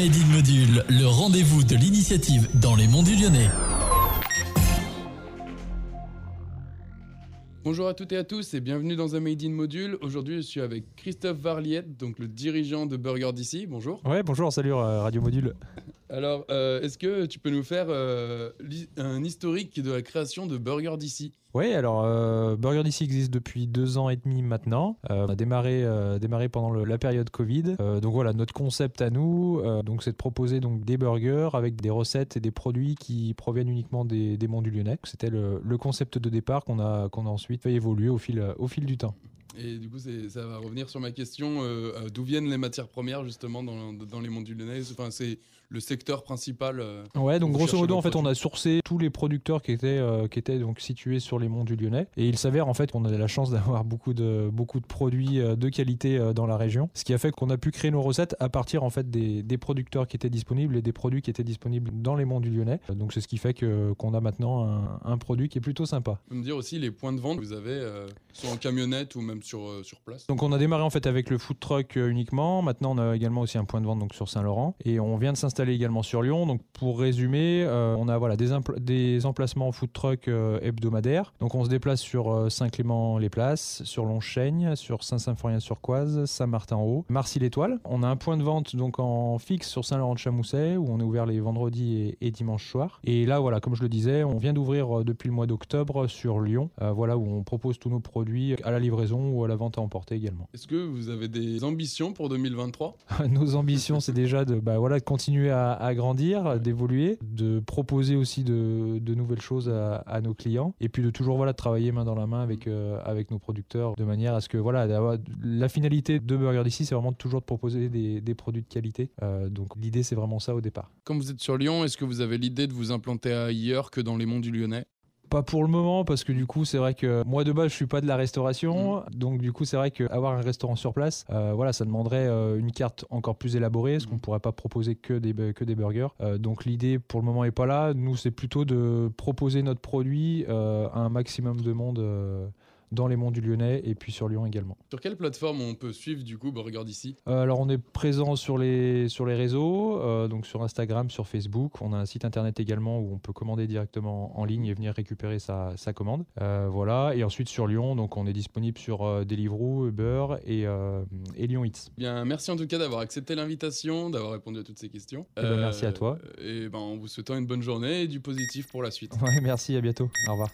Made in Module, le rendez-vous de l'initiative dans les monts du Lyonnais. Bonjour à toutes et à tous et bienvenue dans un Made in Module. Aujourd'hui, je suis avec Christophe Varliette, donc le dirigeant de Burger DC. Bonjour. Ouais, bonjour, salut euh, Radio Module. Alors, euh, est-ce que tu peux nous faire euh, un historique de la création de Burger DC Ouais, alors euh, Burger DC existe depuis deux ans et demi maintenant. Euh, on a démarré, euh, démarré pendant la période Covid. Euh, donc voilà, notre concept à nous, donc c'est de proposer donc des burgers avec des recettes et des produits qui proviennent uniquement des, des monts du Lyonnais. C'était le, le concept de départ qu'on a, qu'on a ensuite fait évoluer au fil, au fil du temps. Et du coup, ça va revenir sur ma question euh, euh, d'où viennent les matières premières justement dans, dans les monts du Lyonnais Enfin, c'est le secteur principal. euh, Ouais, donc Vous grosso modo, en fait, on a sourcé tous les producteurs qui étaient, euh, qui étaient donc situés sur les monts du Lyonnais. Et il s'avère en fait qu'on a la chance d'avoir beaucoup de, beaucoup de produits de qualité dans la région. Ce qui a fait qu'on a pu créer nos recettes à partir en fait des, des producteurs qui étaient disponibles et des produits qui étaient disponibles dans les monts du Lyonnais. Donc c'est ce qui fait que qu'on a maintenant un, un produit qui est plutôt sympa. Peux me dire aussi les points de vente que vous avez, soit en camionnette ou même sur, euh, sur place Donc on a démarré en fait avec le food truck euh, uniquement. Maintenant on a également aussi un point de vente donc sur Saint-Laurent et on vient de s'installer également sur Lyon. Donc pour résumer, euh, on a voilà des, emplacements food truck hebdomadaires. Donc on se déplace sur Saint-Clément-les-Places, sur Longchaigne, sur Saint-Symphorien-sur-Coise, Saint-Martin-en-Haut, Marcy-l'Étoile. On a un point de vente donc en fixe sur Saint-Laurent-de-Chamousset où on est ouvert les vendredis et, dimanches soirs. Et là voilà, comme je le disais, on vient d'ouvrir depuis le mois d'octobre sur Lyon, voilà où on propose tous nos produits à la livraison ou à la vente à emporter également. Est-ce que vous avez des ambitions pour 2023 Nos ambitions, c'est déjà de, bah, voilà, de continuer à, à grandir, d'évoluer, de proposer aussi de, de nouvelles choses à, à nos clients, et puis de toujours voilà, de travailler main dans la main avec, euh, avec nos producteurs, de manière à ce que voilà, la finalité de Burger DC, c'est vraiment toujours de proposer des, des produits de qualité. Euh, donc l'idée, c'est vraiment ça au départ. Quand vous êtes sur Lyon, est-ce que vous avez l'idée de vous implanter ailleurs que dans les monts du Lyonnais? Pas pour le moment, parce que du coup, c'est vrai que moi de base, je suis pas de la restauration, donc du coup, c'est vrai qu'avoir un restaurant sur place, euh, voilà, ça demanderait euh, une carte encore plus élaborée, parce qu'on pourrait pas proposer que des, que des burgers. Euh, donc l'idée pour le moment est pas là. Nous, c'est plutôt de proposer notre produit à un maximum de monde. Dans les monts du Lyonnais et puis sur Lyon également. Sur quelle plateforme on peut suivre du coup Burger DC Euh, alors on est présent sur les, sur les réseaux, euh, donc sur Instagram, sur Facebook. On a un site internet également où on peut commander directement en ligne et venir récupérer sa, sa commande. Euh, voilà. Et ensuite sur Lyon, donc on est disponible sur euh, Deliveroo, Uber et, et Lyon Eats. Bien, merci en tout cas d'avoir accepté l'invitation, d'avoir répondu à toutes ces questions. Eh ben, merci à toi. Et ben, en vous souhaitant une bonne journée et du positif pour la suite. Ouais, merci, à bientôt. Au revoir.